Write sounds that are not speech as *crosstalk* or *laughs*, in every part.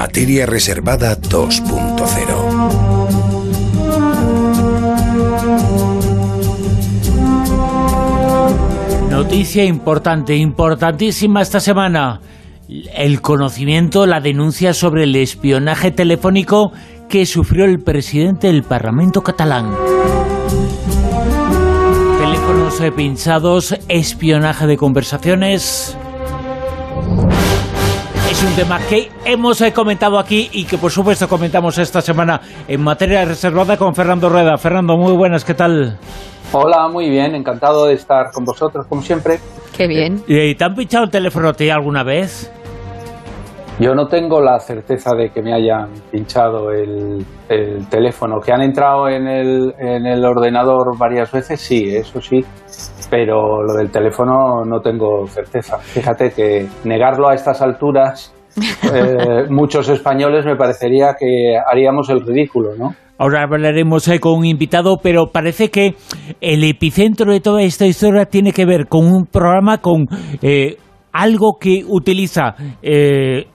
Materia Reservada 2.0 Noticia importante, importantísima esta semana. El conocimiento, la denuncia sobre el espionaje telefónico que sufrió el presidente del Parlamento catalán. Teléfonos pinchados, espionaje de conversaciones. Es un tema que hemos comentado aquí y que por supuesto comentamos esta semana en materia reservada con Fernando Rueda. Fernando, muy buenas, ¿qué tal? Hola, muy bien, encantado de estar con vosotros, como siempre. Qué bien. ¿Y te han pinchado el teléfono a ti alguna vez? Yo no tengo la certeza de que me hayan pinchado el, teléfono. Que han entrado en el, en el ordenador varias veces, sí, eso sí. Pero lo del teléfono no tengo certeza. Fíjate que negarlo a estas alturas, *laughs* eh, muchos españoles me parecería que haríamos el ridículo, ¿no? Ahora hablaremos eh, con un invitado, pero parece que el epicentro de toda esta historia tiene que ver con un programa, con eh, algo que utiliza eh,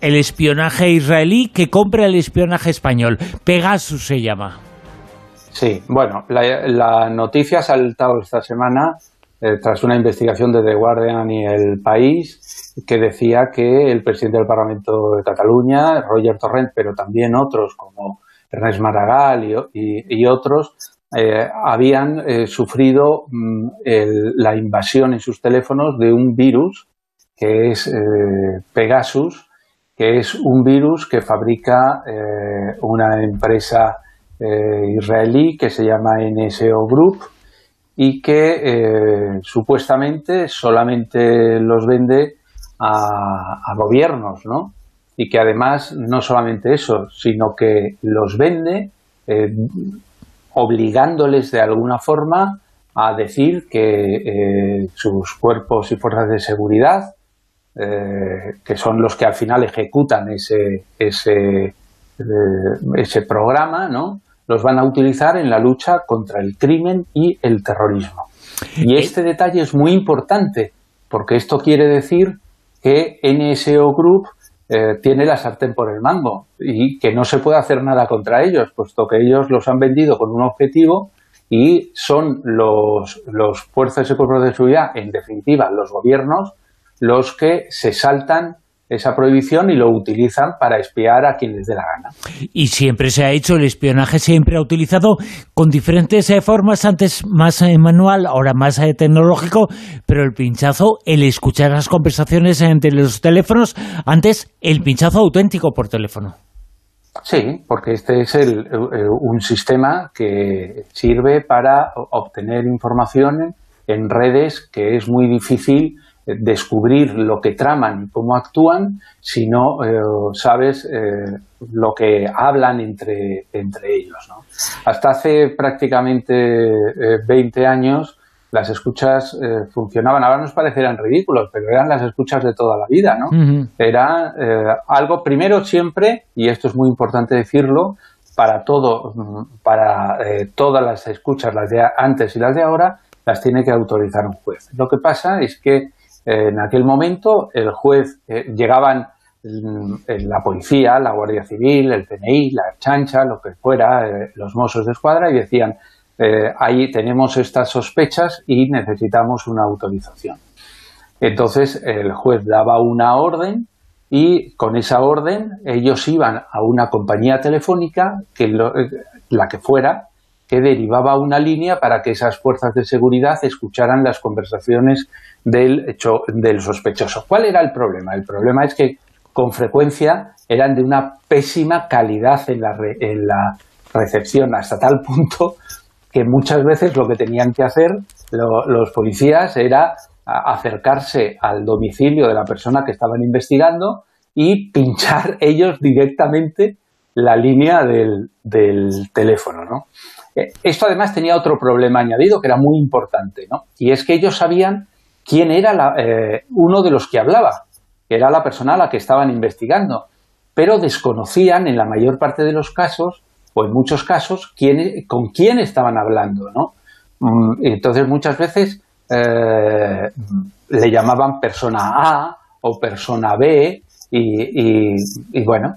el espionaje israelí que compra el espionaje español. Pegasus se llama. Sí, bueno, la, noticia ha saltado esta semana tras una investigación de The Guardian y El País que decía que el presidente del Parlamento de Cataluña, Roger Torrent, pero también otros como Ernest Maragall y, otros, eh, habían eh, sufrido mm, la invasión en sus teléfonos de un virus que es eh, Pegasus, que es un virus que fabrica una empresa israelí que se llama NSO Group y que supuestamente solamente los vende a, gobiernos, ¿no? y que además no solamente eso, sino que los vende eh, obligándoles de alguna forma a decir que eh, sus cuerpos y fuerzas de seguridad, eh, que son los que al final ejecutan ese, ese, ese programa, ¿no? los van a utilizar en la lucha contra el crimen y el terrorismo. Y este detalle es muy importante, porque esto quiere decir que NSO Group eh, tiene la sartén por el mango y que no se puede hacer nada contra ellos, puesto que ellos los han vendido con un objetivo y son los, los fuerzas y cuerpos de seguridad, en definitiva los gobiernos, los que se saltan esa prohibición y lo utilizan para espiar a quien les dé la gana. Y siempre se ha hecho, el espionaje siempre ha utilizado con diferentes eh, formas, antes más eh, manual, ahora más eh, tecnológico, pero el pinchazo, el escuchar las conversaciones entre los teléfonos, antes el pinchazo auténtico por teléfono. Sí, porque este es el, un sistema que sirve para obtener información en redes que es muy difícil descubrir lo que traman y cómo actúan, si no eh, sabes eh, lo que hablan entre, entre ellos. Hasta hace prácticamente 20 eh, años las escuchas funcionaban, ahora nos parecerán ridículos, pero eran las escuchas de toda la vida. ¿no? Era algo, primero siempre, y esto es muy importante decirlo, para todo, para todas las escuchas, las de antes y las de ahora, las tiene que autorizar un juez. Lo que pasa es que en aquel momento el juez, eh, llegaban mm, la policía, la Guardia Civil, el CNI, la chancha, lo que fuera, eh, los mozos de escuadra y decían, eh, ahí tenemos estas sospechas y necesitamos una autorización. Entonces el juez daba una orden y con esa orden ellos iban a una compañía telefónica, que la que fuera, que derivaba una línea para que esas fuerzas de seguridad escucharan las conversaciones del, hecho, del sospechoso. ¿Cuál era el problema? El problema es que con frecuencia eran de una pésima calidad en la, recepción, hasta tal punto que muchas veces lo que tenían que hacer los policías era acercarse al domicilio de la persona que estaban investigando y pinchar *laughs* ellos directamente la línea del, del teléfono. ¿no? Eh, esto además tenía otro problema añadido que era muy importante, ¿no? y es que ellos sabían quién era eh, uno de los que hablaba, que era la persona a la que estaban investigando, pero desconocían en la mayor parte de los casos, o en muchos casos, quién, con quién estaban hablando. ¿no? Mm, entonces muchas veces eh, le llamaban persona A o persona B y, bueno,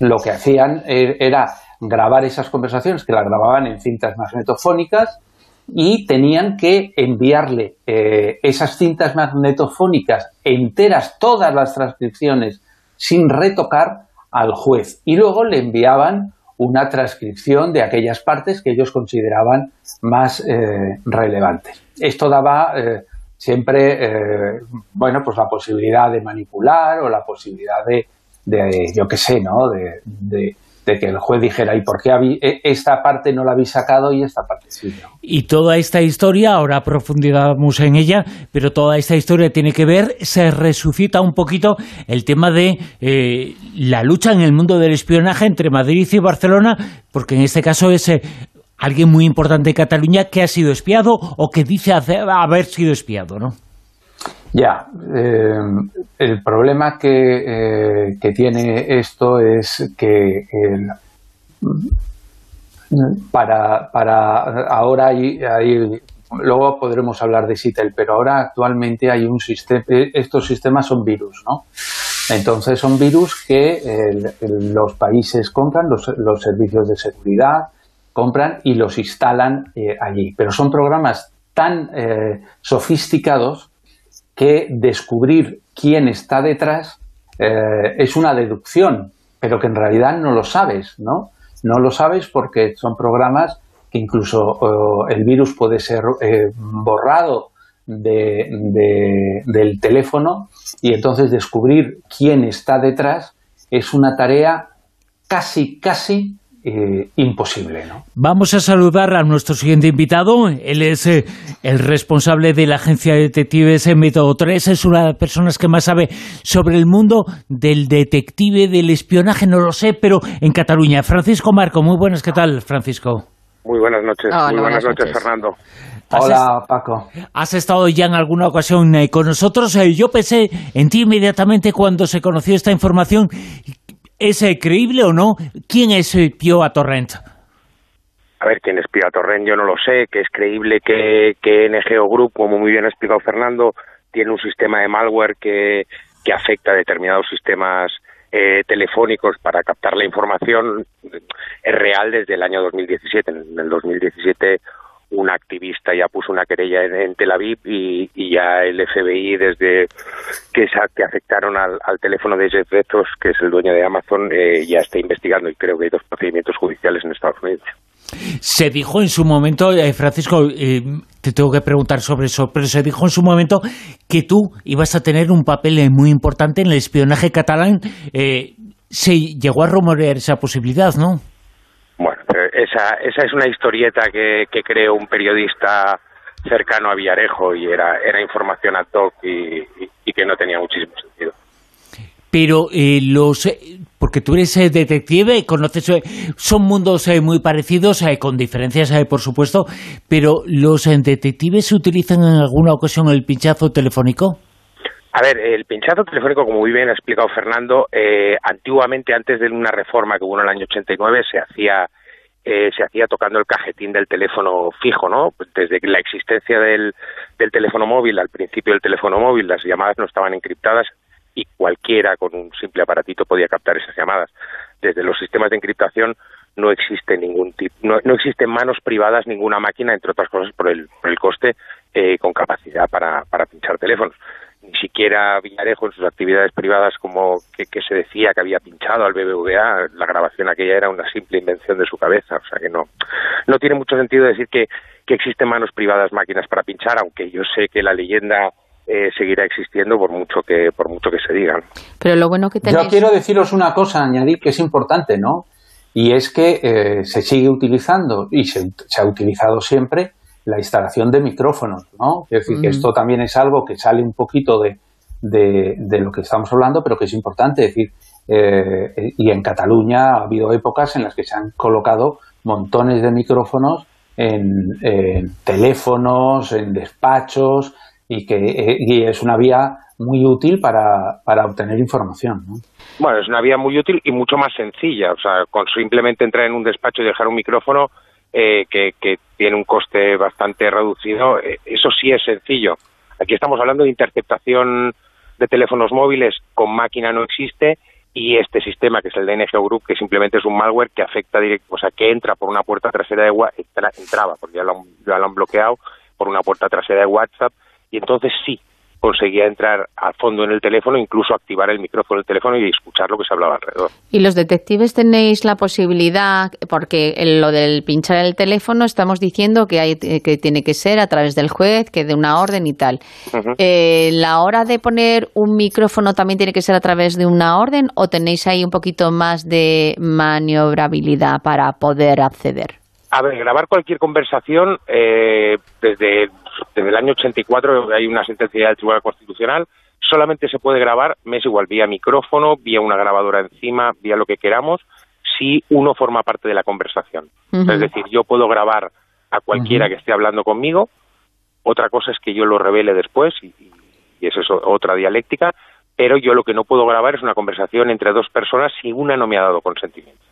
lo que hacían e, era grabar esas conversaciones, que las grababan en cintas magnetofónicas y tenían que enviarle eh, esas cintas magnetofónicas enteras, todas las transcripciones, sin retocar al juez. Y luego le enviaban una transcripción de aquellas partes que ellos consideraban más eh, relevantes. Esto daba siempre, bueno, pues la posibilidad de manipular o la posibilidad de, yo qué sé, ¿no? de de que el juez dijera, ¿y por qué e, esta parte no la habéis sacado y esta parte sí? Y toda esta historia, ahora profundizamos en ella, pero toda esta historia tiene que ver, se resucita un poquito el tema de eh, la lucha en el mundo del espionaje entre Madrid y Barcelona, porque en este caso es eh, alguien muy importante en Cataluña que ha sido espiado o que dice haber sido espiado, ¿no? Ya, eh, el problema que, eh, que, tiene esto es que para, para ahora hay, luego podremos hablar de CITEL, pero ahora actualmente hay un sistema, estos sistemas son virus, ¿no? Entonces son virus que los países compran, los, los, servicios de seguridad compran y los instalan eh, allí. Pero son programas tan sofisticados que descubrir quién está detrás eh, es una deducción, pero que en realidad no lo sabes, ¿no? No lo sabes porque son programas que incluso el virus puede ser eh, borrado del teléfono y entonces descubrir quién está detrás es una tarea casi, casi eh, imposible. ¿no? Vamos a saludar a nuestro siguiente invitado. Él es eh, el responsable de la agencia de detectives en Método 3. Es una de las personas que más sabe sobre el mundo del detective, del espionaje, no lo sé, pero en Cataluña. Francisco Marco, muy buenas, ¿qué tal, Francisco? Muy buenas noches, muy buenas, noches, Fernando. Hola, Paco. Has estado ya en alguna ocasión eh, con nosotros. yo pensé en ti inmediatamente cuando se conoció esta información ¿Es eh, creíble o no? ¿Quién es eh, Pio a Torrent? A ver, quién es Pio a Torrent yo no lo sé, que es creíble que, que NGO Group, como muy bien ha explicado Fernando, tiene un sistema de malware que, que afecta a determinados sistemas eh, telefónicos para captar la información es real desde el año 2017. En el 2017 un activista ya puso una querella en, Tel Aviv y, ya el FBI desde que, que afectaron al, teléfono de Jeff Bezos, que es el dueño de Amazon, eh, ya está investigando y creo que hay dos procedimientos judiciales en Estados Unidos. Se dijo en su momento, eh, Francisco, eh, te tengo que preguntar sobre eso, pero se dijo en su momento que tú ibas a tener un papel muy importante en el espionaje catalán. se llegó a rumorear esa posibilidad, ¿no? Esa, esa es una historieta que, que creó un periodista cercano a Villarejo y era, era información ad hoc y, que no tenía muchísimo sentido. Pero eh, los... Eh, porque tú eres eh, detective, conoces... son mundos muy parecidos, con diferencias, por supuesto, pero ¿los detectives utilizan en alguna ocasión el pinchazo telefónico? A ver, el pinchazo telefónico, como muy bien ha explicado Fernando, eh, antiguamente, antes de una reforma que hubo en el año 89, se hacía eh, se hacía tocando el cajetín del teléfono fijo, ¿no? Desde la existencia del, del teléfono móvil, al principio del teléfono móvil, las llamadas no estaban encriptadas y cualquiera con un simple aparatito podía captar esas llamadas. Desde los sistemas de encriptación no existe ningún tipo, no, no existen manos privadas, ninguna máquina, entre otras cosas por el, por el coste, eh, con capacidad para, para pinchar teléfonos ni siquiera Villarejo en sus actividades privadas como que, se decía que había pinchado al BBVA, la grabación aquella era una simple invención de su cabeza, o sea que no, no tiene mucho sentido decir que, que existen manos privadas máquinas para pinchar, aunque yo sé que la leyenda eh, seguirá existiendo por mucho que por mucho que se digan. Pero lo bueno que Yo quiero deciros una cosa, añadir que es importante, ¿no? Y es que eh, se sigue utilizando y se ha utilizado siempre la instalación de micrófonos, ¿no? Es decir, que esto también es algo que sale un poquito de, de, lo que estamos hablando, pero que es importante. decir, eh, y en Cataluña ha habido épocas en las que se han colocado montones de micrófonos en, teléfonos, en despachos, y que y es una vía muy útil para, para obtener información. ¿no? Bueno, es una vía muy útil y mucho más sencilla. O sea, con simplemente entrar en un despacho y dejar un micrófono eh, que, tiene un coste bastante reducido, eh, eso sí es sencillo. Aquí estamos hablando de interceptación de teléfonos móviles con máquina no existe y este sistema que es el de NG Group que simplemente es un malware que afecta directo, o sea, que entra por una puerta trasera de WhatsApp, porque ya lo han bloqueado por una puerta trasera de WhatsApp y entonces sí conseguía entrar a fondo en el teléfono, incluso activar el micrófono del teléfono y escuchar lo que se hablaba alrededor. ¿Y los detectives tenéis la posibilidad, porque en lo del pinchar el teléfono estamos diciendo que, hay, que tiene que ser a través del juez, que de una orden y tal. Eh, ¿La hora de poner un micrófono también tiene que ser a través de una orden o tenéis ahí un poquito más de maniobrabilidad para poder acceder? A ver, grabar cualquier conversación eh, desde desde el año 84 hay una sentencia del Tribunal Constitucional, solamente se puede grabar, me es igual, vía micrófono, vía una grabadora encima, vía lo que queramos, si uno forma parte de la conversación. Es decir, yo puedo grabar a cualquiera que esté hablando conmigo, otra cosa es que yo lo revele después, y, y eso es otra dialéctica, pero yo lo que no puedo grabar es una conversación entre dos personas si una no me ha dado consentimiento.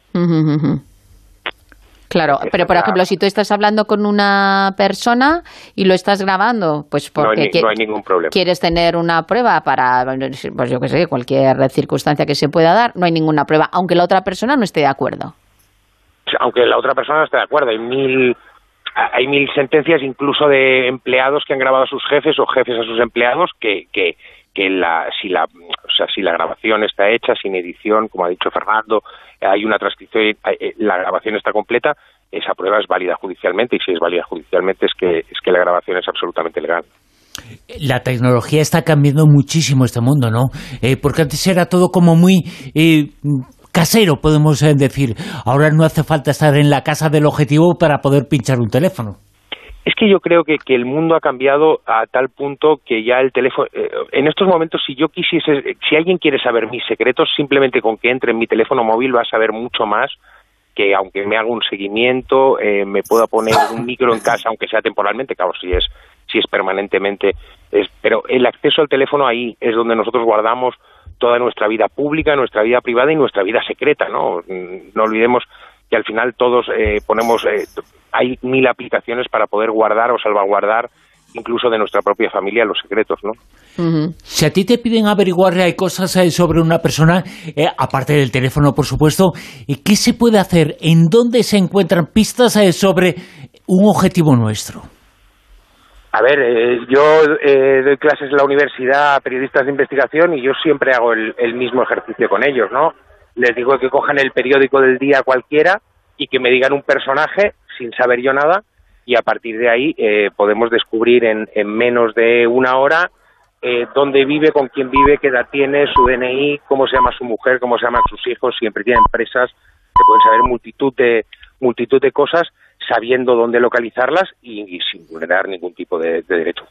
Claro, pero por ejemplo, si tú estás hablando con una persona y lo estás grabando, pues porque no hay, ningún problema. quieres tener una prueba para, pues yo qué sé, cualquier circunstancia que se pueda dar, no hay ninguna prueba, aunque la otra persona no esté de acuerdo. Aunque la otra persona no esté de acuerdo, hay mil, hay mil sentencias incluso de empleados que han grabado a sus jefes o jefes a sus empleados que, que, que la, si la, sea, si la grabación está hecha sin edición, como ha dicho Fernando, hay una transcripción, eh, eh, la grabación está completa, esa prueba es válida judicialmente y si es válida judicialmente es que, es que la grabación es absolutamente legal. La tecnología está cambiando muchísimo este mundo, ¿no? Eh, porque antes era todo como muy casero, podemos decir. Ahora no hace falta estar en la casa del objetivo para poder pinchar un teléfono. Es que yo creo que, que, el mundo ha cambiado a tal punto que ya el teléfono... Eh, en estos momentos, si yo quisiese... Si alguien quiere saber mis secretos, simplemente con que entre en mi teléfono móvil va a saber mucho más que aunque me haga un seguimiento, eh, me pueda poner un micro en casa, aunque sea temporalmente, claro, si es, si es permanentemente. Es, pero el acceso al teléfono ahí es donde nosotros guardamos toda nuestra vida pública, nuestra vida privada y nuestra vida secreta, ¿no? No olvidemos que al final todos eh, ponemos, eh, hay mil aplicaciones para poder guardar o salvaguardar incluso de nuestra propia familia los secretos, ¿no? Si a ti te piden averiguar hay cosas eh, sobre una persona, aparte del teléfono, por supuesto, ¿qué se puede hacer? ¿En dónde se encuentran pistas sobre un objetivo nuestro? A ver, yo doy clases en la universidad a periodistas de investigación y yo siempre hago el mismo ejercicio con ellos, ¿no? Les digo que cojan el periódico del día cualquiera y que me digan un personaje sin saber yo nada y a partir de ahí eh, podemos descubrir en, menos de una hora eh, dónde vive, con quién vive, qué edad tiene, su DNI, cómo se llama su mujer, cómo se llaman sus hijos, siempre tiene empresas que pueden saber multitud de multitud de cosas sabiendo dónde localizarlas y, sin vulnerar ningún tipo de, derecho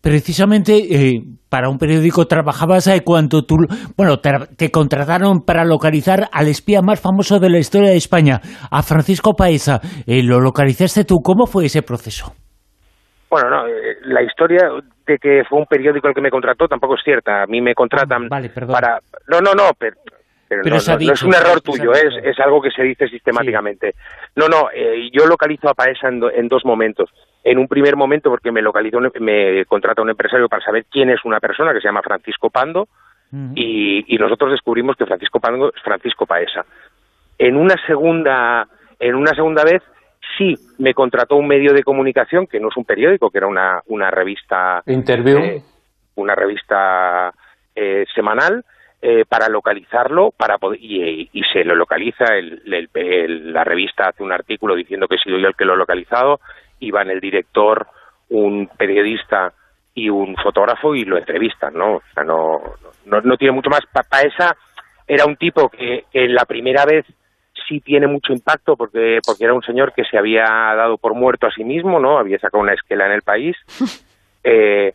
precisamente eh, para un periódico trabajabas ahí cuando tú, bueno, te, contrataron para localizar al espía más famoso de la historia de España, a Francisco Paesa. Eh, ¿Lo localizaste tú? ¿Cómo fue ese proceso? Bueno, no, eh, la historia de que fue un periódico el que me contrató tampoco es cierta. A mí me contratan vale, para... No, no, no, pero pero, no, es un error tuyo, es, es algo que se dice sistemáticamente. No, no, eh, yo localizo a Paesa en, dos momentos. En un primer momento, porque me localizo, me contrata un empresario para saber quién es una persona que se llama Francisco Pando, y, nosotros descubrimos que Francisco Pando es Francisco Paesa. En una segunda, en una segunda vez, sí me contrató un medio de comunicación que no es un periódico, que era una, una revista. Interview. Eh, una revista eh, semanal eh, para localizarlo para y, se lo localiza, la revista hace un artículo diciendo que he sido yo el que lo he localizado, y van el director, un periodista y un fotógrafo y lo entrevistan, ¿no? O sea, no, no, tiene mucho más. Paesa era un tipo que, que la primera vez sí tiene mucho impacto porque, porque era un señor que se había dado por muerto a sí mismo, ¿no? Había sacado una esquela en el país. *laughs* Eh,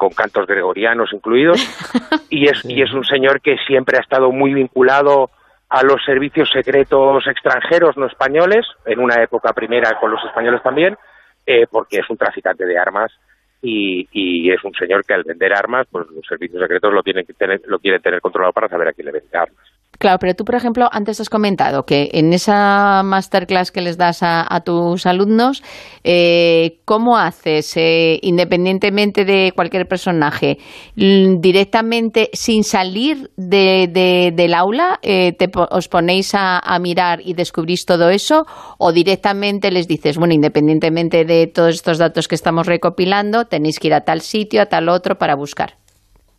con cantos gregorianos incluidos, *laughs* y es, y es un señor que siempre ha estado muy vinculado a los servicios secretos extranjeros no españoles, en una época primera con los españoles también, eh, porque es un traficante de armas y, y, es un señor que al vender armas, pues los servicios secretos lo tienen que tener, lo quieren tener controlado para saber a quién le vende armas. Claro, pero tú, por ejemplo, antes has comentado que en esa masterclass que les das a, tus alumnos, eh, ¿cómo haces, eh, independientemente de cualquier personaje, directamente sin salir del aula, eh, te, os ponéis a, mirar y descubrís todo eso? ¿O directamente les dices, bueno, independientemente de todos estos datos que estamos recopilando, tenéis que ir a tal sitio, a tal otro para buscar?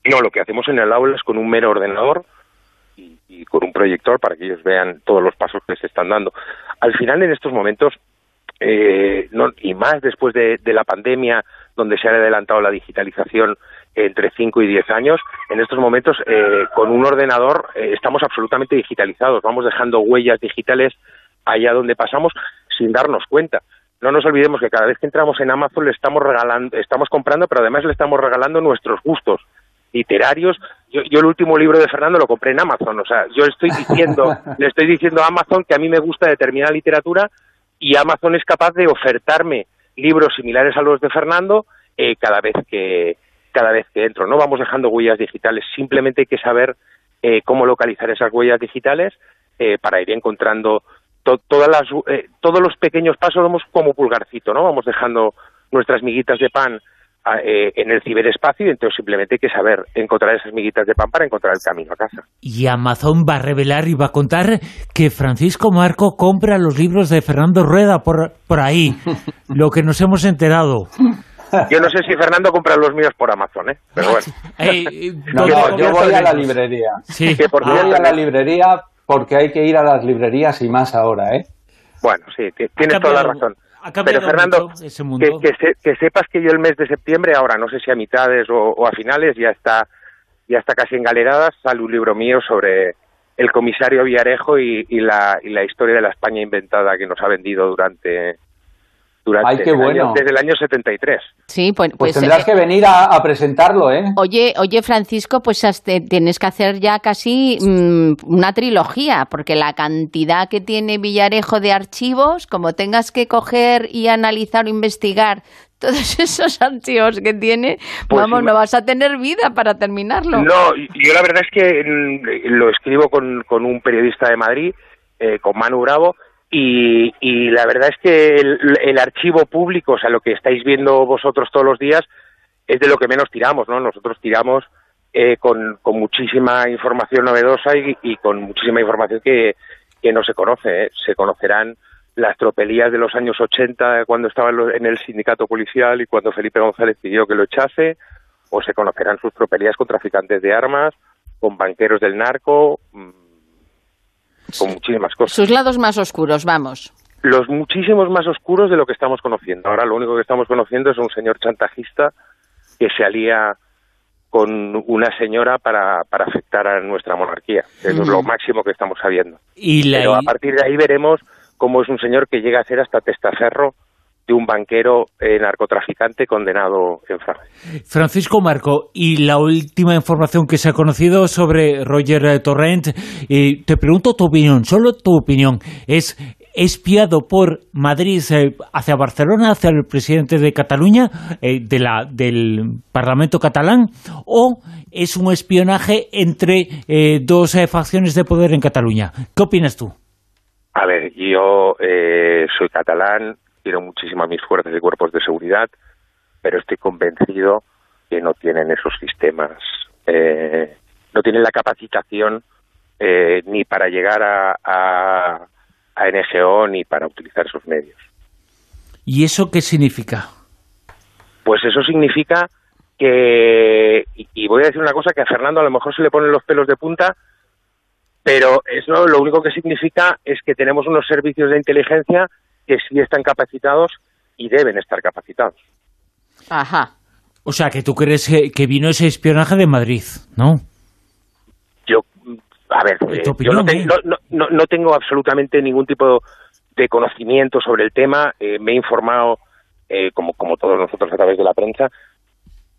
No, lo que hacemos en el aula es con un mero ordenador y con un proyector para que ellos vean todos los pasos que se están dando. Al final, en estos momentos, eh, y más después de, la pandemia, donde se ha adelantado la digitalización entre 5 y 10 años, en estos momentos, eh, con un ordenador eh, estamos absolutamente digitalizados, vamos dejando huellas digitales allá donde pasamos sin darnos cuenta. No nos olvidemos que cada vez que entramos en Amazon le estamos regalando, estamos comprando, pero además le estamos regalando nuestros gustos literarios. Yo, yo el último libro de Fernando lo compré en Amazon, o sea, yo estoy diciendo, *laughs* le estoy diciendo a Amazon que a mí me gusta determinada literatura y Amazon es capaz de ofertarme libros similares a los de Fernando eh, cada vez que cada vez que entro. No vamos dejando huellas digitales, simplemente hay que saber eh, cómo localizar esas huellas digitales eh, para ir encontrando todas las, todos los pequeños pasos, vamos como pulgarcito, ¿no? Vamos dejando nuestras miguitas de pan eh, en el ciberespacio y entonces simplemente hay que saber encontrar esas miguitas de pan para encontrar el camino a casa. Y Amazon va a revelar y va a contar que Francisco Marco compra los libros de Fernando Rueda por, por ahí, *laughs* lo que nos hemos enterado. Yo no sé si Fernando compra los míos por Amazon, ¿eh? Pero bueno. *laughs* yo voy a la librería. Sí. voy a la librería porque hay que ir a las librerías y más ahora, ¿eh? Bueno, sí, tienes toda la razón. Pero Fernando, Que, sepas que yo el mes de septiembre, ahora no sé si a mitades o, a finales, ya está, ya está casi en galeradas, sale un libro mío sobre el comisario Villarejo y, la, y la historia de la España inventada que nos ha vendido durante, durante desde el año 73. Sí, pues, pues, pues tendrás que venir a, presentarlo, ¿eh? Oye, oye Francisco, pues tienes que hacer ya casi mm, una trilogía, porque la cantidad que tiene Villarejo de archivos, como tengas que coger y analizar o investigar todos *laughs* esos archivos que tiene, pues vamos, no vas a tener vida para terminarlo. No, yo la verdad es que mm, lo escribo con, con un periodista de Madrid, eh, con Manu Bravo, y, y, la verdad es que el, archivo público, o sea, lo que estáis viendo vosotros todos los días, es de lo que menos tiramos, ¿no? Nosotros tiramos eh, con, con, muchísima información novedosa y, con muchísima información que, que no se conoce. ¿eh? Se conocerán las tropelías de los años 80 cuando estaba en el sindicato policial y cuando Felipe González pidió que lo echase, o se conocerán sus tropelías con traficantes de armas, con banqueros del narco, mm, con muchísimas cosas. Sus lados más oscuros, vamos. Los muchísimos más oscuros de lo que estamos conociendo. Ahora lo único que estamos conociendo es un señor chantajista que se alía con una señora para, para afectar a nuestra monarquía. Eso es lo máximo que estamos sabiendo. ¿Y Pero a partir de ahí veremos cómo es un señor que llega a ser hasta testaferro de un banquero eh, narcotraficante condenado en Francia. Francisco Marco, y la última información que se ha conocido sobre Roger eh, Torrent, eh, te pregunto tu opinión, solo tu opinión, ¿es espiado por Madrid hacia Barcelona, hacia el presidente de Cataluña, de la, del Parlamento catalán, o es un espionaje entre dos facciones de poder en Cataluña? ¿Qué opinas tú? A ver, yo soy catalán, quiero muchísimo a mis fuerzas y cuerpos de seguridad, pero estoy convencido que no tienen esos sistemas, eh, no tienen la capacitación eh, ni para llegar a, a, NGO ni para utilizar esos medios. ¿Y eso qué significa? Pues eso significa que, y, voy a decir una cosa que a Fernando a lo mejor se le ponen los pelos de punta, pero eso lo único que significa es que tenemos unos servicios de inteligencia que sí están capacitados y deben estar capacitados. Ajá. O sea, que tú crees que, vino ese espionaje de Madrid, ¿no? Yo, a ver, eh, yo eh? no, tengo absolutamente ningún tipo de conocimiento sobre el tema, eh, me he informado, como, como todos nosotros a través de la prensa,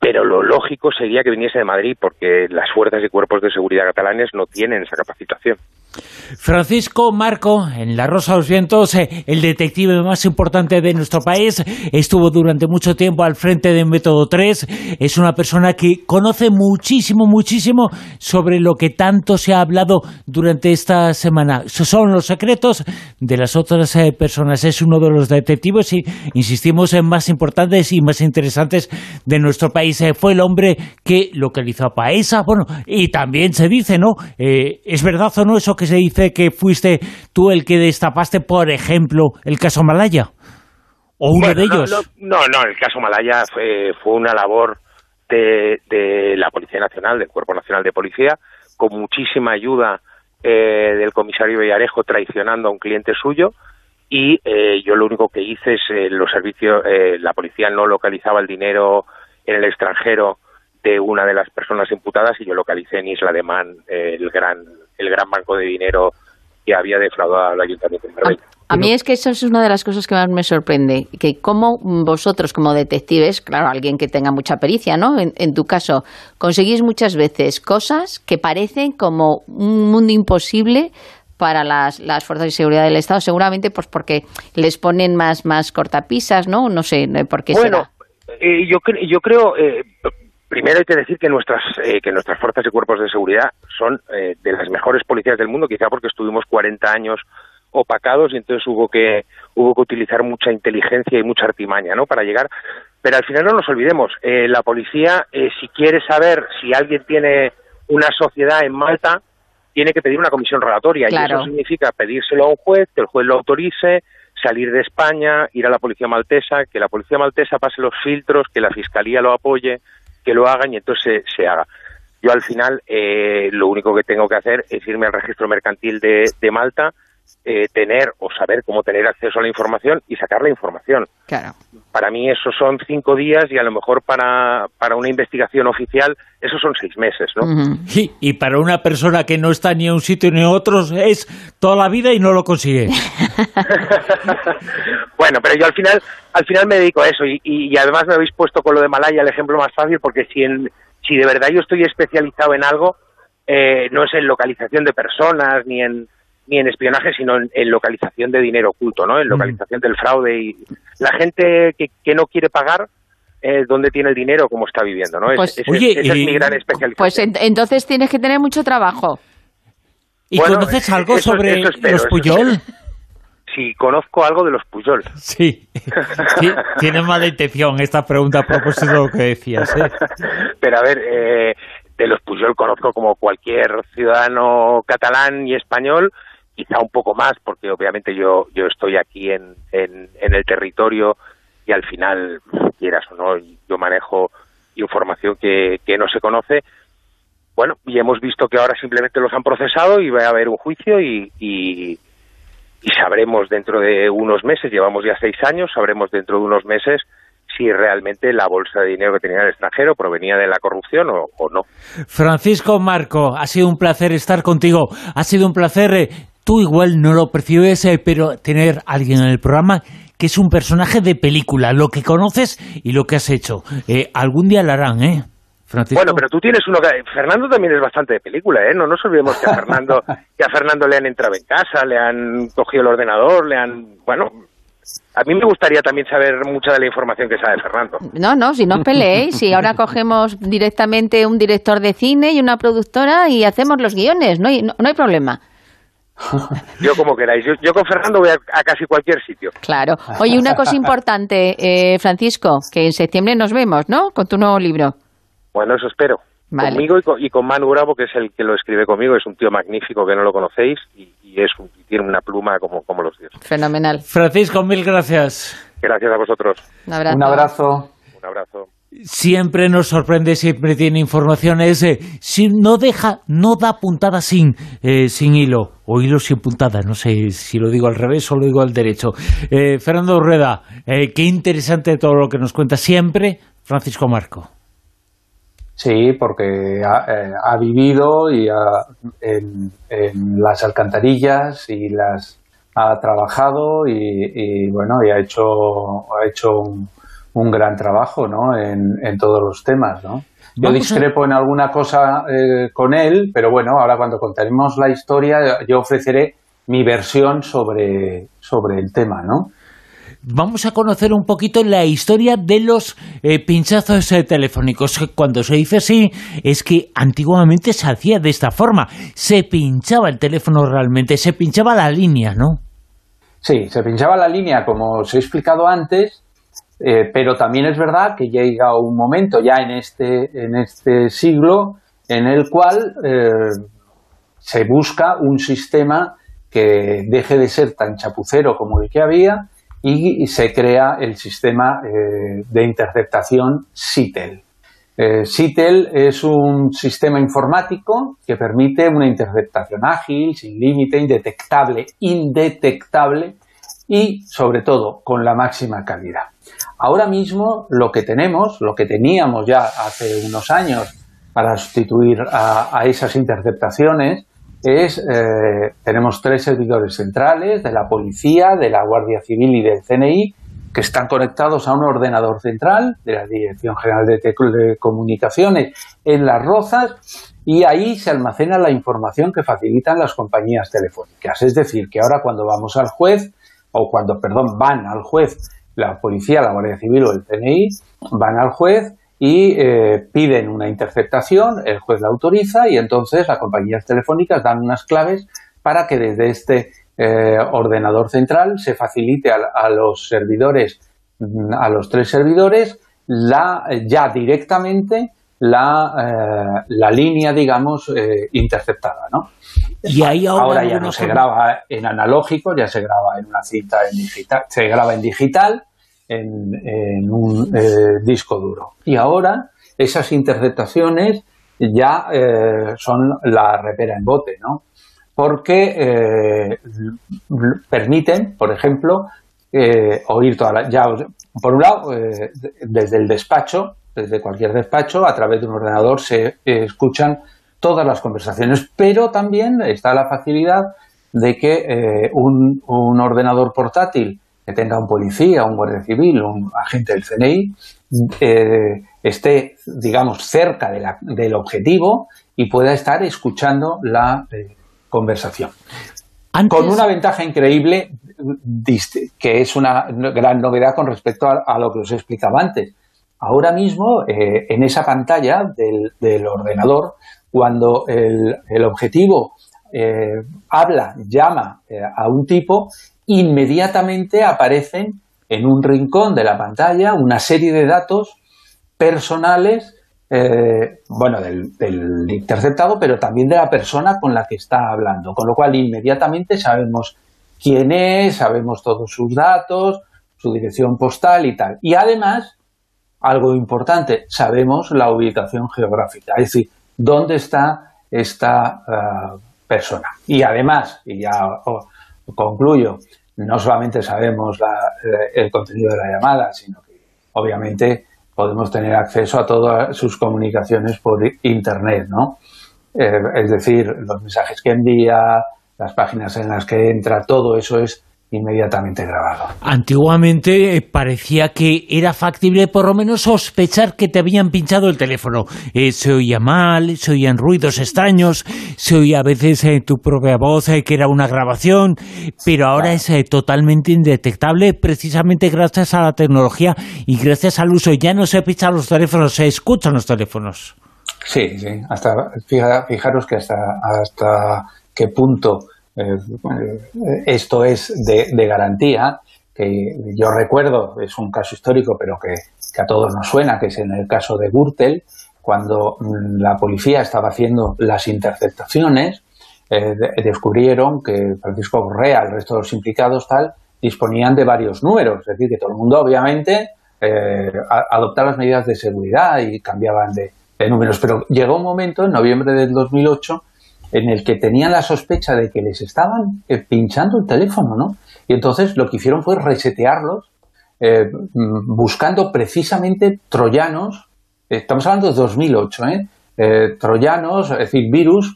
pero lo lógico sería que viniese de Madrid porque las fuerzas y cuerpos de seguridad catalanes no tienen esa capacitación. Francisco Marco, en La Rosa de los Vientos, eh, el detective más importante de nuestro país, estuvo durante mucho tiempo al frente de Método 3, es una persona que conoce muchísimo, muchísimo sobre lo que tanto se ha hablado durante esta semana. Son los secretos de las otras eh, personas. Es uno de los detectives insistimos en más importantes y más interesantes de nuestro país. Eh, fue el hombre que localizó a Paesa, bueno, y también se dice, ¿no? ¿Es verdad o no eso se dice que fuiste tú el que destapaste, por ejemplo, el caso Malaya? ¿O uno de ellos? No, no, el caso Malaya fue, fue una labor de, de, la Policía Nacional, del Cuerpo Nacional de Policía, con muchísima ayuda eh, del comisario Villarejo traicionando a un cliente suyo y eh, yo lo único que hice es eh, los servicios, la policía no localizaba el dinero en el extranjero de una de las personas imputadas y yo localicé en Isla de Man el gran el gran banco de dinero que había defraudado al Ayuntamiento de Marbella. A, mí es que eso es una de las cosas que más me sorprende, que como vosotros como detectives, claro, alguien que tenga mucha pericia, ¿no? En, tu caso, conseguís muchas veces cosas que parecen como un mundo imposible para las, las fuerzas de seguridad del Estado, seguramente pues porque les ponen más, más cortapisas, ¿no? No sé por qué bueno, Eh, yo, yo creo, eh, Primero hay que decir que nuestras, eh, que nuestras fuerzas y cuerpos de seguridad son eh, de las mejores policías del mundo, quizá porque estuvimos 40 años opacados y entonces hubo que, hubo que utilizar mucha inteligencia y mucha artimaña ¿no? para llegar. Pero al final no nos olvidemos, eh, la policía, si quiere saber si alguien tiene una sociedad en Malta, tiene que pedir una comisión relatoria y eso significa pedírselo a un juez, que el juez lo autorice, salir de España, ir a la policía maltesa, que la policía maltesa pase los filtros, que la fiscalía lo apoye, que lo hagan y entonces se, haga. Yo al final eh, lo único que tengo que hacer es irme al registro mercantil de, de Malta, eh, tener o saber cómo tener acceso a la información y sacar la información. Claro. Para mí eso son cinco días y a lo mejor para, para una investigación oficial esos son seis meses, ¿no? y, para una persona que no está ni en un sitio ni en otro es toda la vida y no lo consigue. *laughs* bueno, pero yo al final al final me dedico a eso y, y, además me habéis puesto con lo de Malaya el ejemplo más fácil porque si, en, si de verdad yo estoy especializado en algo, eh, no es en localización de personas ni en ni en espionaje, sino en, localización de dinero oculto, ¿no? En mm. localización del fraude y la gente que, que no quiere pagar, eh, dónde tiene el dinero, cómo está viviendo, ¿no? Pues, esa es mi gran especialización. Pues entonces tienes que tener mucho trabajo. ¿Y conoces algo sobre los Puyol? Sí, conozco algo de los Puyol. Sí, tiene mala intención esta pregunta a propósito de lo que decías. ¿eh? *laughs* Pero a ver, eh, de los Puyol conozco como cualquier ciudadano catalán y español, quizá un poco más, porque obviamente yo, yo estoy aquí en, en, el territorio y al final, quieras o no, yo manejo información que, que no se conoce. Bueno, y hemos visto que ahora simplemente los han procesado y va a haber un juicio y, y, y sabremos dentro de unos meses, llevamos ya seis años, sabremos dentro de unos meses si realmente la bolsa de dinero que tenía en el extranjero provenía de la corrupción o, no. Francisco Marco, ha sido un placer estar contigo. Ha sido un placer, eh, tú igual no lo percibes, eh, pero tener a alguien en el programa que es un personaje de película, lo que conoces y lo que has hecho. Eh, algún día lo harán, ¿eh? Francisco. Bueno, pero tú tienes uno que... Fernando también es bastante de película, ¿eh? No nos olvidemos que a Fernando, *laughs* que a Fernando le han entrado en casa, le han cogido el ordenador, le han... Bueno, a mí me gustaría también saber mucha de la información que sabe Fernando. No, no, si no peleéis, si ahora cogemos directamente un director de cine y una productora y hacemos los guiones, no hay, no, hay problema. Yo como queráis. Yo, con Fernando voy a, casi cualquier sitio. Claro. Oye, una cosa *laughs* importante, eh, Francisco, que en septiembre nos vemos, ¿no? Con tu nuevo libro. Bueno, eso espero. Conmigo y con, Manu Bravo, que es el que lo escribe conmigo, es un tío magnífico que no lo conocéis y, es tiene una pluma como, como los dioses. Fenomenal. Francisco, mil gracias. Gracias a vosotros. Un abrazo. Un abrazo. Un abrazo. Siempre nos sorprende, siempre tiene informaciones. Eh, no deja, no da puntada sin, eh, sin hilo, o hilo sin puntada, no sé si lo digo al revés o lo digo al derecho. Eh, Fernando Rueda, qué interesante todo lo que nos cuenta siempre Francisco Marco. Sí, porque ha, eh, vivido y en, las alcantarillas y las ha trabajado y, bueno y ha hecho ha hecho un, gran trabajo ¿no? en, todos los temas ¿no? Yo discrepo en alguna cosa eh, con él, pero bueno, ahora cuando contaremos la historia, yo ofreceré mi versión sobre, sobre el tema, ¿no? Vamos a conocer un poquito la historia de los eh, pinchazos eh, telefónicos. Cuando se dice así, es que antiguamente se hacía de esta forma. Se pinchaba el teléfono realmente, se pinchaba la línea, ¿no? Sí, se pinchaba la línea, como os he explicado antes, eh, pero también es verdad que llega un momento ya en este, este siglo en el cual se busca un sistema que deje de ser tan chapucero como el que había y se crea el sistema eh, de interceptación SITEL. Eh, SITEL es un sistema informático que permite una interceptación ágil, sin límite, indetectable, indetectable y, sobre todo, con la máxima calidad. Ahora mismo lo que tenemos, lo que teníamos ya hace unos años para sustituir a esas interceptaciones, es, eh, tenemos tres servidores centrales de la policía, de la Guardia Civil y del CNI, que están conectados a un ordenador central de la Dirección General de, Comunicaciones en Las Rozas y ahí se almacena la información que facilitan las compañías telefónicas. Es decir, que ahora cuando vamos al juez, o cuando, perdón, van al juez la policía, la Guardia Civil o el CNI, van al juez y eh, piden una interceptación, el juez la autoriza y entonces las compañías telefónicas dan unas claves para que desde este eh, ordenador central se facilite a, los servidores, a los tres servidores, la, ya directamente la, eh, la línea, digamos, interceptada, ¿no? Y ahí ahora, ya no se graba en analógico, ya se graba en una cinta en digital, se graba en digital en, un eh, disco duro. Y ahora esas interceptaciones ya eh, son la repera en bote, ¿no? Porque eh, permiten, por ejemplo, oír toda la... Ya, por un lado, desde el despacho, desde cualquier despacho, a través de un ordenador se escuchan todas las conversaciones, pero también está la facilidad de que un, un ordenador portátil que tenga un policía, un guardia civil, un agente del CNI, eh, esté, digamos, cerca del objetivo y pueda estar escuchando la eh, conversación. Con una ventaja increíble, que es una gran novedad con respecto a, lo que os explicaba antes. Ahora mismo, eh, en esa pantalla del, ordenador, cuando el objetivo habla, llama a un tipo, inmediatamente aparecen en un rincón de la pantalla una serie de datos personales, eh, bueno, del, interceptado, pero también de la persona con la que está hablando. Con lo cual, inmediatamente sabemos quién es, sabemos todos sus datos, su dirección postal y tal. Y además, algo importante, sabemos la ubicación geográfica, es decir, dónde está esta eh, persona. Y además, y ya concluyo, no solamente sabemos el contenido de la llamada, sino que obviamente podemos tener acceso a todas sus comunicaciones por Internet, ¿no? Eh, es decir, los mensajes que envía, las páginas en las que entra, todo eso es inmediatamente grabado. Antiguamente eh, parecía que era factible por lo menos sospechar que te habían pinchado el teléfono. Eh, se oía mal, se oían ruidos extraños, se oía a veces eh, tu propia voz que era una grabación, pero ahora es totalmente indetectable precisamente gracias a la tecnología y gracias al uso. Ya no se pinchan los teléfonos, se escuchan los teléfonos. Sí, sí. Hasta, fijaros que hasta, hasta qué punto eh, esto es de, garantía, que yo recuerdo, es un caso histórico, pero que, a todos nos suena, que es en el caso de Gürtel, cuando mm, la policía estaba haciendo las interceptaciones, eh, descubrieron que Francisco Correa, el resto de los implicados, tal, disponían de varios números, es decir, que todo el mundo, obviamente, eh, adoptaba las medidas de seguridad y cambiaban de, de números. Pero llegó un momento, en noviembre del 2008, en el que tenían la sospecha de que les estaban eh, pinchando el teléfono, ¿no? Y entonces lo que hicieron fue resetearlos, eh, mm, buscando precisamente troyanos, estamos hablando de 2008, ¿eh? ¿eh? troyanos, es decir, virus,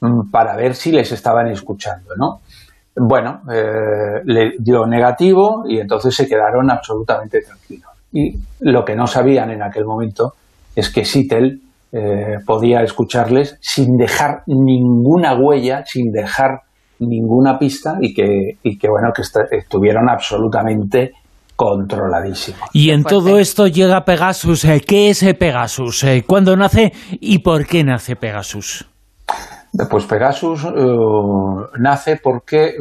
mm, para ver si les estaban escuchando, ¿no? Bueno, le dio negativo y entonces se quedaron absolutamente tranquilos. Y lo que no sabían en aquel momento es que Sitel eh, podía escucharles sin dejar ninguna huella, sin dejar ninguna pista y que, y que bueno, que estuvieron absolutamente controladísimos. Y en todo esto llega Pegasus. Eh, ¿Qué es Pegasus? Eh, ¿Cuándo nace y por qué nace Pegasus? Pues Pegasus nace porque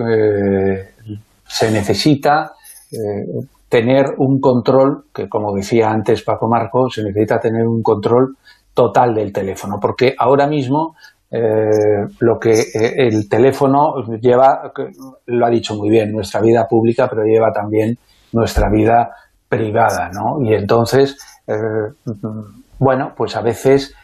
se necesita tener un control, que como decía antes Paco Marco, se necesita tener un control total del teléfono, porque ahora mismo eh, lo que eh, el teléfono lleva, lo ha dicho muy bien, nuestra vida pública, pero lleva también nuestra vida privada, ¿no? Y entonces, eh, bueno, pues a veces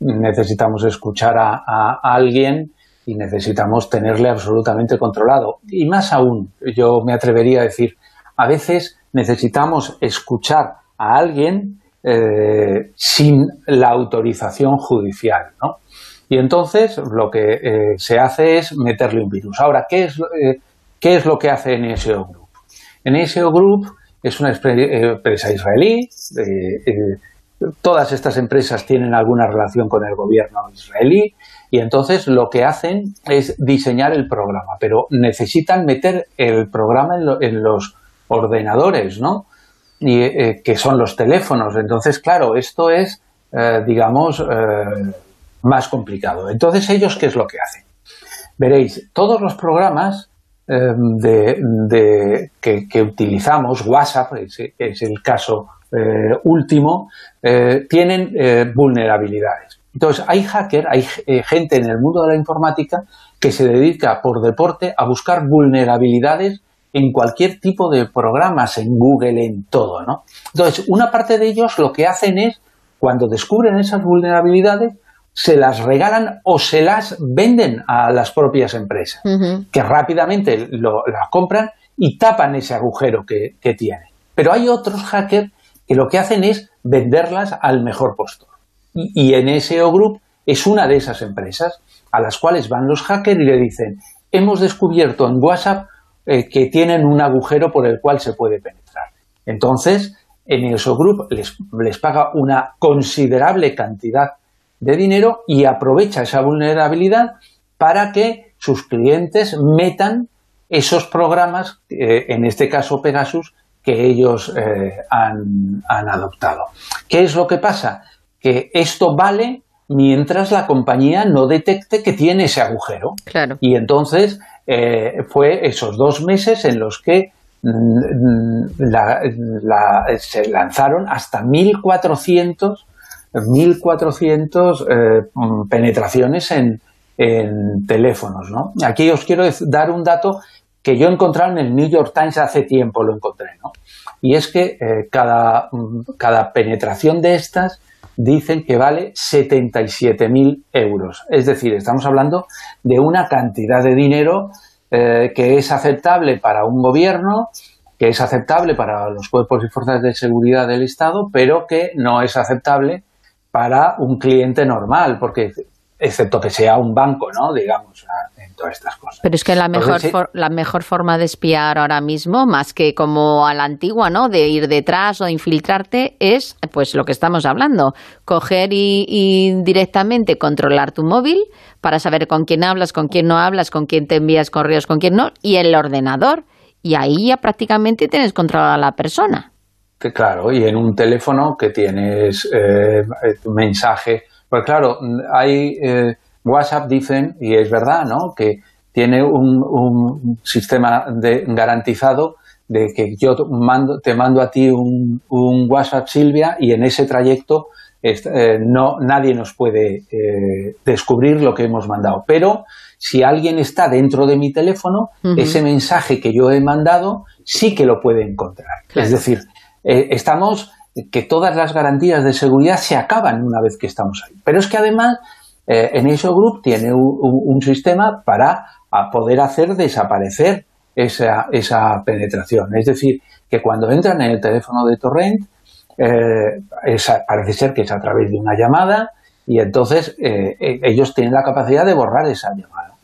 necesitamos escuchar a, alguien y necesitamos tenerle absolutamente controlado. Y más aún, yo me atrevería a decir, a veces necesitamos escuchar a alguien eh, sin la autorización judicial, ¿no? Y entonces lo que eh, se hace es meterle un virus. Ahora, ¿qué es, eh, ¿qué es lo que hace NSO Group? NSO Group es una empresa israelí. todas estas empresas tienen alguna relación con el gobierno israelí y entonces lo que hacen es diseñar el programa, pero necesitan meter el programa en los ordenadores, ¿no? Y, eh, que son los teléfonos. Entonces, claro, esto es, eh, digamos, eh, más complicado. Entonces, ellos, ¿qué es lo que hacen? Veréis, todos los programas de, que, utilizamos, WhatsApp es, el caso último, tienen vulnerabilidades. Entonces, hay hacker, hay gente en el mundo de la informática que se dedica por deporte a buscar vulnerabilidades en cualquier tipo de programas, en Google, en todo, ¿no? Entonces, una parte de ellos lo que hacen es, cuando descubren esas vulnerabilidades, se las regalan o se las venden a las propias empresas, que rápidamente lo, las compran y tapan ese agujero que, que tienen. Pero hay otros hackers que lo que hacen es venderlas al mejor postor. Y, y NSO Group es una de esas empresas a las cuales van los hackers y le dicen, hemos descubierto en WhatsApp eh, que tienen un agujero por el cual se puede penetrar. Entonces, en ESO Group les, les paga una considerable cantidad de dinero y aprovecha esa vulnerabilidad para que sus clientes metan esos programas, eh, en este caso Pegasus, que ellos eh, han, han, adoptado. ¿Qué es lo que pasa? Que esto vale mientras la compañía no detecte que tiene ese agujero. Claro. Y entonces eh, fue esos dos meses en los que mm, se lanzaron hasta 1.400 1.400 eh, penetraciones en, teléfonos. ¿no? Aquí os quiero dar un dato que yo encontré en el New York Times hace tiempo, lo encontré. ¿no? Y es que eh, cada, cada penetración de estas dicen que vale 77.000 euros. Es decir, estamos hablando de una cantidad de dinero eh, que es aceptable para un gobierno, que es aceptable para los cuerpos y fuerzas de seguridad del Estado, pero que no es aceptable para un cliente normal, porque excepto que sea un banco, ¿no? Digamos, todas estas cosas. Pero es que la mejor, la mejor forma de espiar ahora mismo, más que como a la antigua, ¿no? De ir detrás o infiltrarte, es pues lo que estamos hablando. Coger y, directamente controlar tu móvil para saber con quién hablas, con quién no hablas, con quién te envías correos, con quién no, y el ordenador. Y ahí ya prácticamente tienes controlada a la persona. Que claro, y en un teléfono que tienes eh, mensaje pues claro, hay eh, WhatsApp dicen, y es verdad, ¿no? Que tiene un, sistema de, garantizado de que yo mando, te mando a ti un, WhatsApp Silvia y en ese trayecto eh, no, nadie nos puede eh, descubrir lo que hemos mandado. Pero si alguien está dentro de mi teléfono, ese mensaje que yo he mandado sí que lo puede encontrar. Es decir, estamos que todas las garantías de seguridad se acaban una vez que estamos ahí. Pero es que además eh, NSO Group tiene un, sistema para poder hacer desaparecer esa, esa, penetración. Es decir, que cuando entran en el teléfono de Torrent, eh, parece ser que es a través de una llamada y entonces eh, e, ellos tienen la capacidad de borrar esa llamada.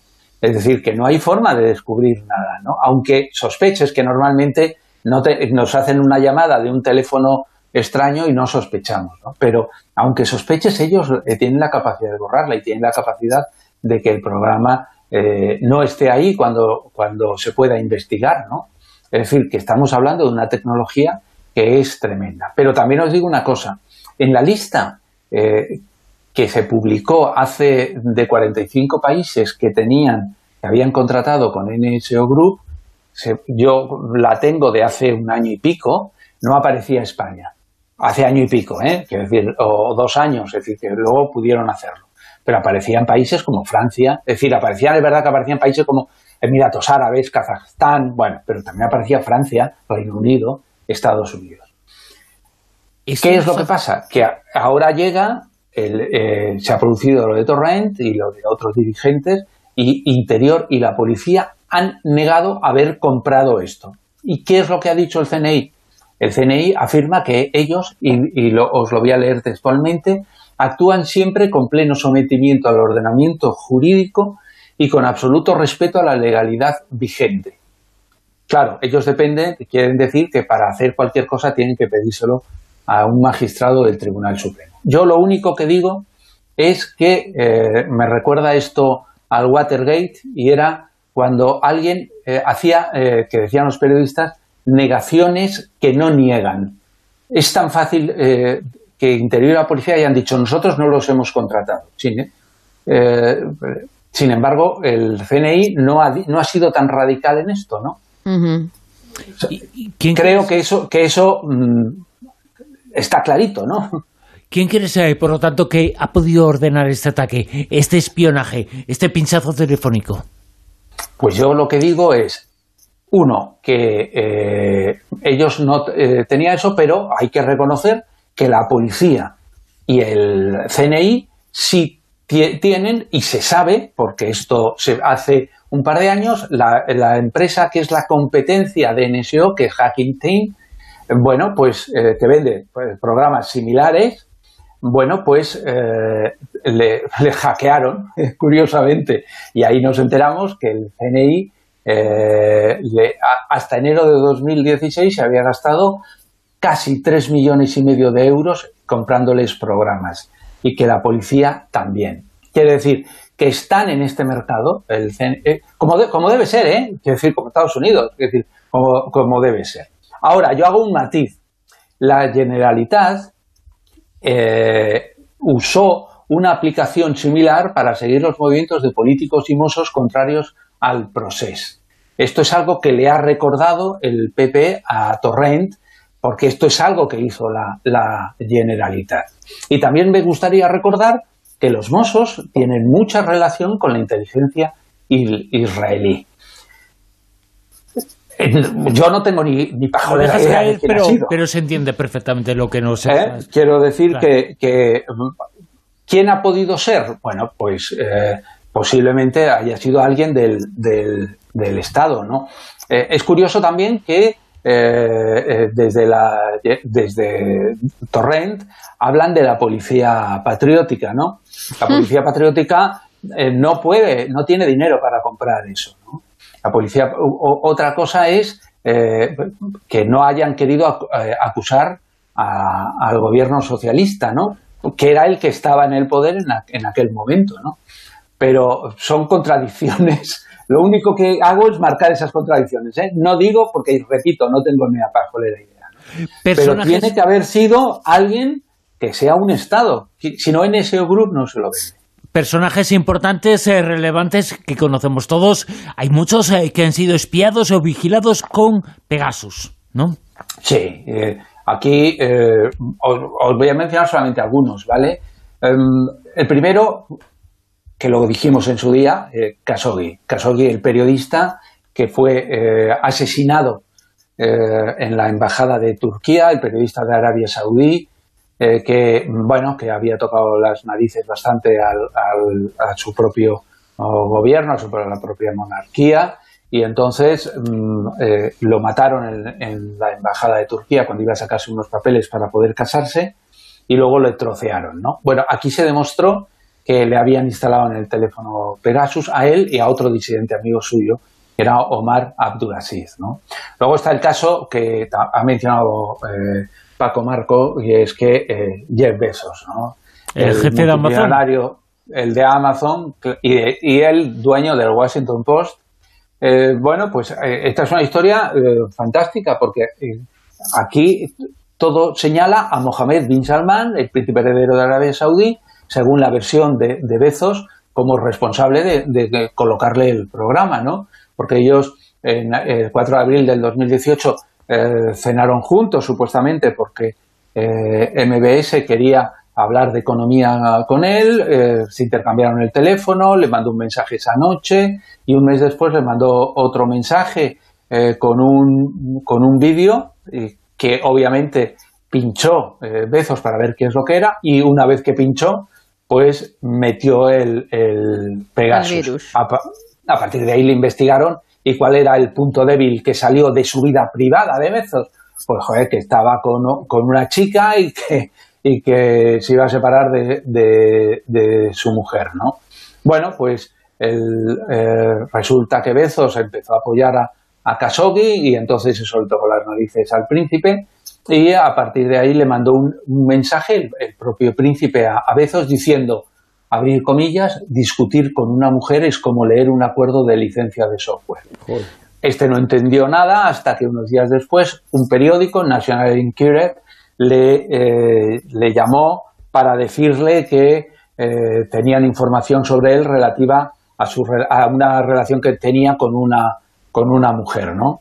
Es decir, que no hay forma de descubrir nada, ¿no? Aunque sospeches que normalmente no nos hacen una llamada de un teléfono extraño y no sospechamos. Pero aunque sospeches, ellos eh, tienen la capacidad de borrarla y tienen la capacidad de que el programa eh, no esté ahí cuando, cuando se pueda investigar. ¿no? Es decir, que estamos hablando de una tecnología que es tremenda. Pero también os digo una cosa, en la lista eh, que se publicó hace de 45 países que tenían, que habían contratado con NSO Group, yo la tengo de hace un año y pico, no aparecía España. Hace año y pico, ¿eh? Quiero decir, o dos años, es decir, que luego pudieron hacerlo. Pero aparecían países como Francia, es decir, aparecían, es verdad que aparecían países como Emiratos Árabes, Kazajstán, bueno, pero también aparecía Francia, Reino Unido, Estados Unidos. ¿Qué es lo que pasa? Que ahora llega, eh, se ha producido lo de Torrent y lo de otros dirigentes, y Interior y la policía han negado haber comprado esto. ¿Y qué es lo que ha dicho el CNI? El CNI afirma que ellos, y, os lo voy a leer textualmente, actúan siempre con pleno sometimiento al ordenamiento jurídico y con absoluto respeto a la legalidad vigente. Claro, ellos dependen, quieren decir que para hacer cualquier cosa tienen que pedírselo a un magistrado del Tribunal Supremo. Yo lo único que digo es que eh, me recuerda esto al Watergate y era cuando alguien eh, hacía, eh, que decían los periodistas, negaciones que no niegan. Es tan fácil que Interior y la policía hayan dicho nosotros no los hemos contratado. sin embargo, el CNI no ha, no ha sido tan radical en esto, ¿no? Creo que eso, que eso mm, está clarito, ¿no? ¿Quién quiere saber, por lo tanto, que ha podido ordenar este ataque, este espionaje, este pinchazo telefónico? Pues yo lo que digo es, uno, que eh, ellos no eh, tenían eso, pero hay que reconocer que la policía y el CNI sí tienen y se sabe, porque esto se hace un par de años, la, empresa que es la competencia de NSO, que es Hacking Team, bueno, pues eh, que vende pues, programas similares, bueno, pues eh, le, hackearon, *laughs* curiosamente, y ahí nos enteramos que el CNI eh, hasta enero de 2016 se había gastado casi 3 millones y medio de euros comprándoles programas y que la policía también. Quiere decir que están en este mercado, el como, como debe ser, ¿eh? Quiere decir, como Estados Unidos, decir, como, como debe ser. Ahora, yo hago un matiz. La Generalitat eh, usó una aplicación similar para seguir los movimientos de políticos y mozos contrarios al proceso. Esto es algo que le ha recordado el PP a Torrent, porque esto es algo que hizo la, la Generalitat. Y también me gustaría recordar que los mozos tienen mucha relación con la inteligencia israelí yo no tengo ni, ni pajolera idea pero, se entiende perfectamente lo que nos... ¿Eh? Quiero decir que, ¿Quién ha podido ser? Bueno, pues eh, posiblemente haya sido alguien del, del, Estado, ¿no? Eh, es curioso también que desde, la, desde Torrent hablan de la policía patriótica, ¿no? La policía patriótica no puede, no tiene dinero para comprar eso, ¿no? La policía, otra cosa es eh, que no hayan querido eh, acusar al gobierno socialista, ¿no? Que era el que estaba en el poder en, aquel momento, ¿no? Pero son contradicciones. *laughs* Lo único que hago es marcar esas contradicciones. ¿eh? No digo porque, repito, no tengo ni a pajolera idea. Pero tiene que haber sido alguien que sea un Estado. Si no, en ese Group no se lo vende personajes importantes, eh, relevantes, que conocemos todos. Hay muchos eh, que han sido espiados o vigilados con Pegasus, ¿no? Sí, eh, aquí os, voy a mencionar solamente algunos, ¿vale? Em, el primero, que lo dijimos en su día, Khashoggi. Khashoggi, el periodista que fue asesinado en la embajada de Turquía, el periodista de Arabia Saudí, eh, que bueno que había tocado las narices bastante a su propio gobierno, a, su, la propia monarquía y entonces mm, eh, lo mataron en, la embajada de Turquía cuando iba a sacarse unos papeles para poder casarse y luego le trocearon, ¿no? Bueno, aquí se demostró que le habían instalado en el teléfono Pegasus a él y a otro disidente amigo suyo, que era Omar Abdulaziz, ¿no? Luego está el caso que ha mencionado eh, Paco Marco, y es que eh, Jeff Bezos, ¿no? El, jefe de Amazon. El de Amazon y, el dueño del Washington Post. Eh, bueno, pues eh, esta es una historia fantástica porque aquí todo señala a Mohammed bin Salman, el príncipe heredero de Arabia Saudí, según la versión de, Bezos, como responsable de, colocarle el programa, ¿no? Porque ellos, en el 4 de abril del 2018, eh, cenaron juntos, supuestamente, porque eh, MBS quería hablar de economía con él, eh, se intercambiaron el teléfono, le mandó un mensaje esa noche y un mes después le mandó otro mensaje con un, con un vídeo que obviamente pinchó Bezos para ver qué es lo que era y una vez que pinchó, pues metió el, el Pegasus. A, a, partir de ahí le investigaron ¿Y cuál era el punto débil que salió de su vida privada de Bezos? Pues, joder, que estaba con, una chica y que, y que se iba a separar de, su mujer, ¿no? Bueno, pues el, eh, resulta que Bezos empezó a apoyar a, a Khashoggi y entonces se soltó con las narices al príncipe y a partir de ahí le mandó un, mensaje el, propio príncipe a, a Bezos diciendo abrir comillas, discutir con una mujer es como leer un acuerdo de licencia de software. Este no entendió nada hasta que unos días después un periódico, National Enquirer, le, eh, le llamó para decirle que eh, tenían información sobre él relativa a, su, a una relación que tenía con una, con una mujer, ¿no?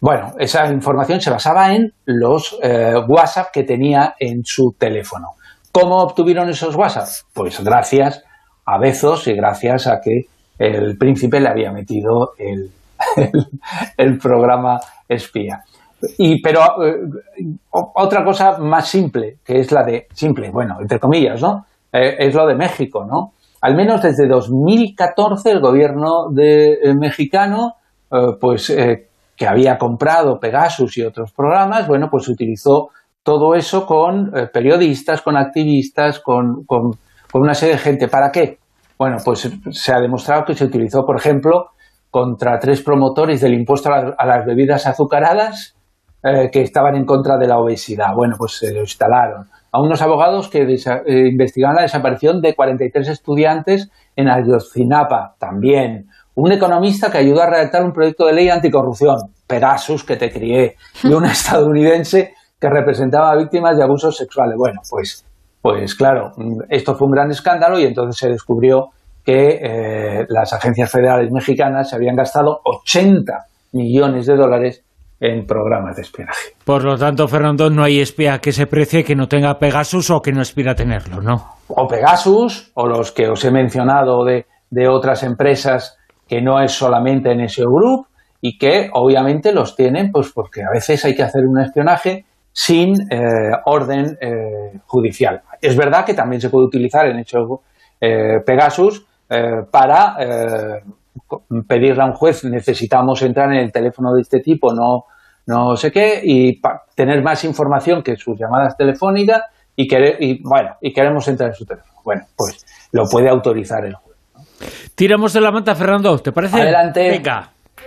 Bueno, esa información se basaba en los eh, WhatsApp que tenía en su teléfono. ¿Cómo obtuvieron esos WhatsApp? Pues gracias a Bezos y gracias a que el príncipe le había metido el, *laughs* el, programa espía. Y, pero eh, otra cosa más simple, que es la de, simple, bueno, entre comillas, ¿no? Eh, es lo de México, ¿no? Al menos desde 2014 el gobierno de, mexicano, pues que había comprado Pegasus y otros programas, bueno, pues utilizó todo eso con eh, periodistas, con activistas, con, con, una serie de gente. ¿Para qué? Bueno, pues se ha demostrado que se utilizó, por ejemplo, contra tres promotores del impuesto a, las bebidas azucaradas eh, que estaban en contra de la obesidad. Bueno, pues se lo instalaron. A unos abogados que eh, investigaban la desaparición de 43 estudiantes en Ayotzinapa, también. Un economista que ayudó a redactar un proyecto de ley anticorrupción, Pegasus, que te crié, y un *laughs* estadounidense que representaba a víctimas de abusos sexuales. Bueno, pues, pues claro, esto fue un gran escándalo y entonces se descubrió que eh, las agencias federales mexicanas se habían gastado 80 millones de dólares en programas de espionaje. Por lo tanto, Fernando, no hay espía que se precie que no tenga Pegasus o que no aspira a tenerlo, ¿no? O Pegasus, o los que os he mencionado de, de otras empresas que no es solamente en ese Group y que obviamente los tienen pues porque a veces hay que hacer un espionaje sin eh, orden eh, judicial. Es verdad que también se puede utilizar en hecho eh, Pegasus para pedirle a un juez necesitamos entrar en el teléfono de este tipo, no, no sé qué, y tener más información que sus llamadas telefónicas y, y, bueno, y queremos entrar en su teléfono. Bueno, pues lo puede autorizar el juez. Tiramos de la manta, Fernando, ¿te parece? Adelante. Venga.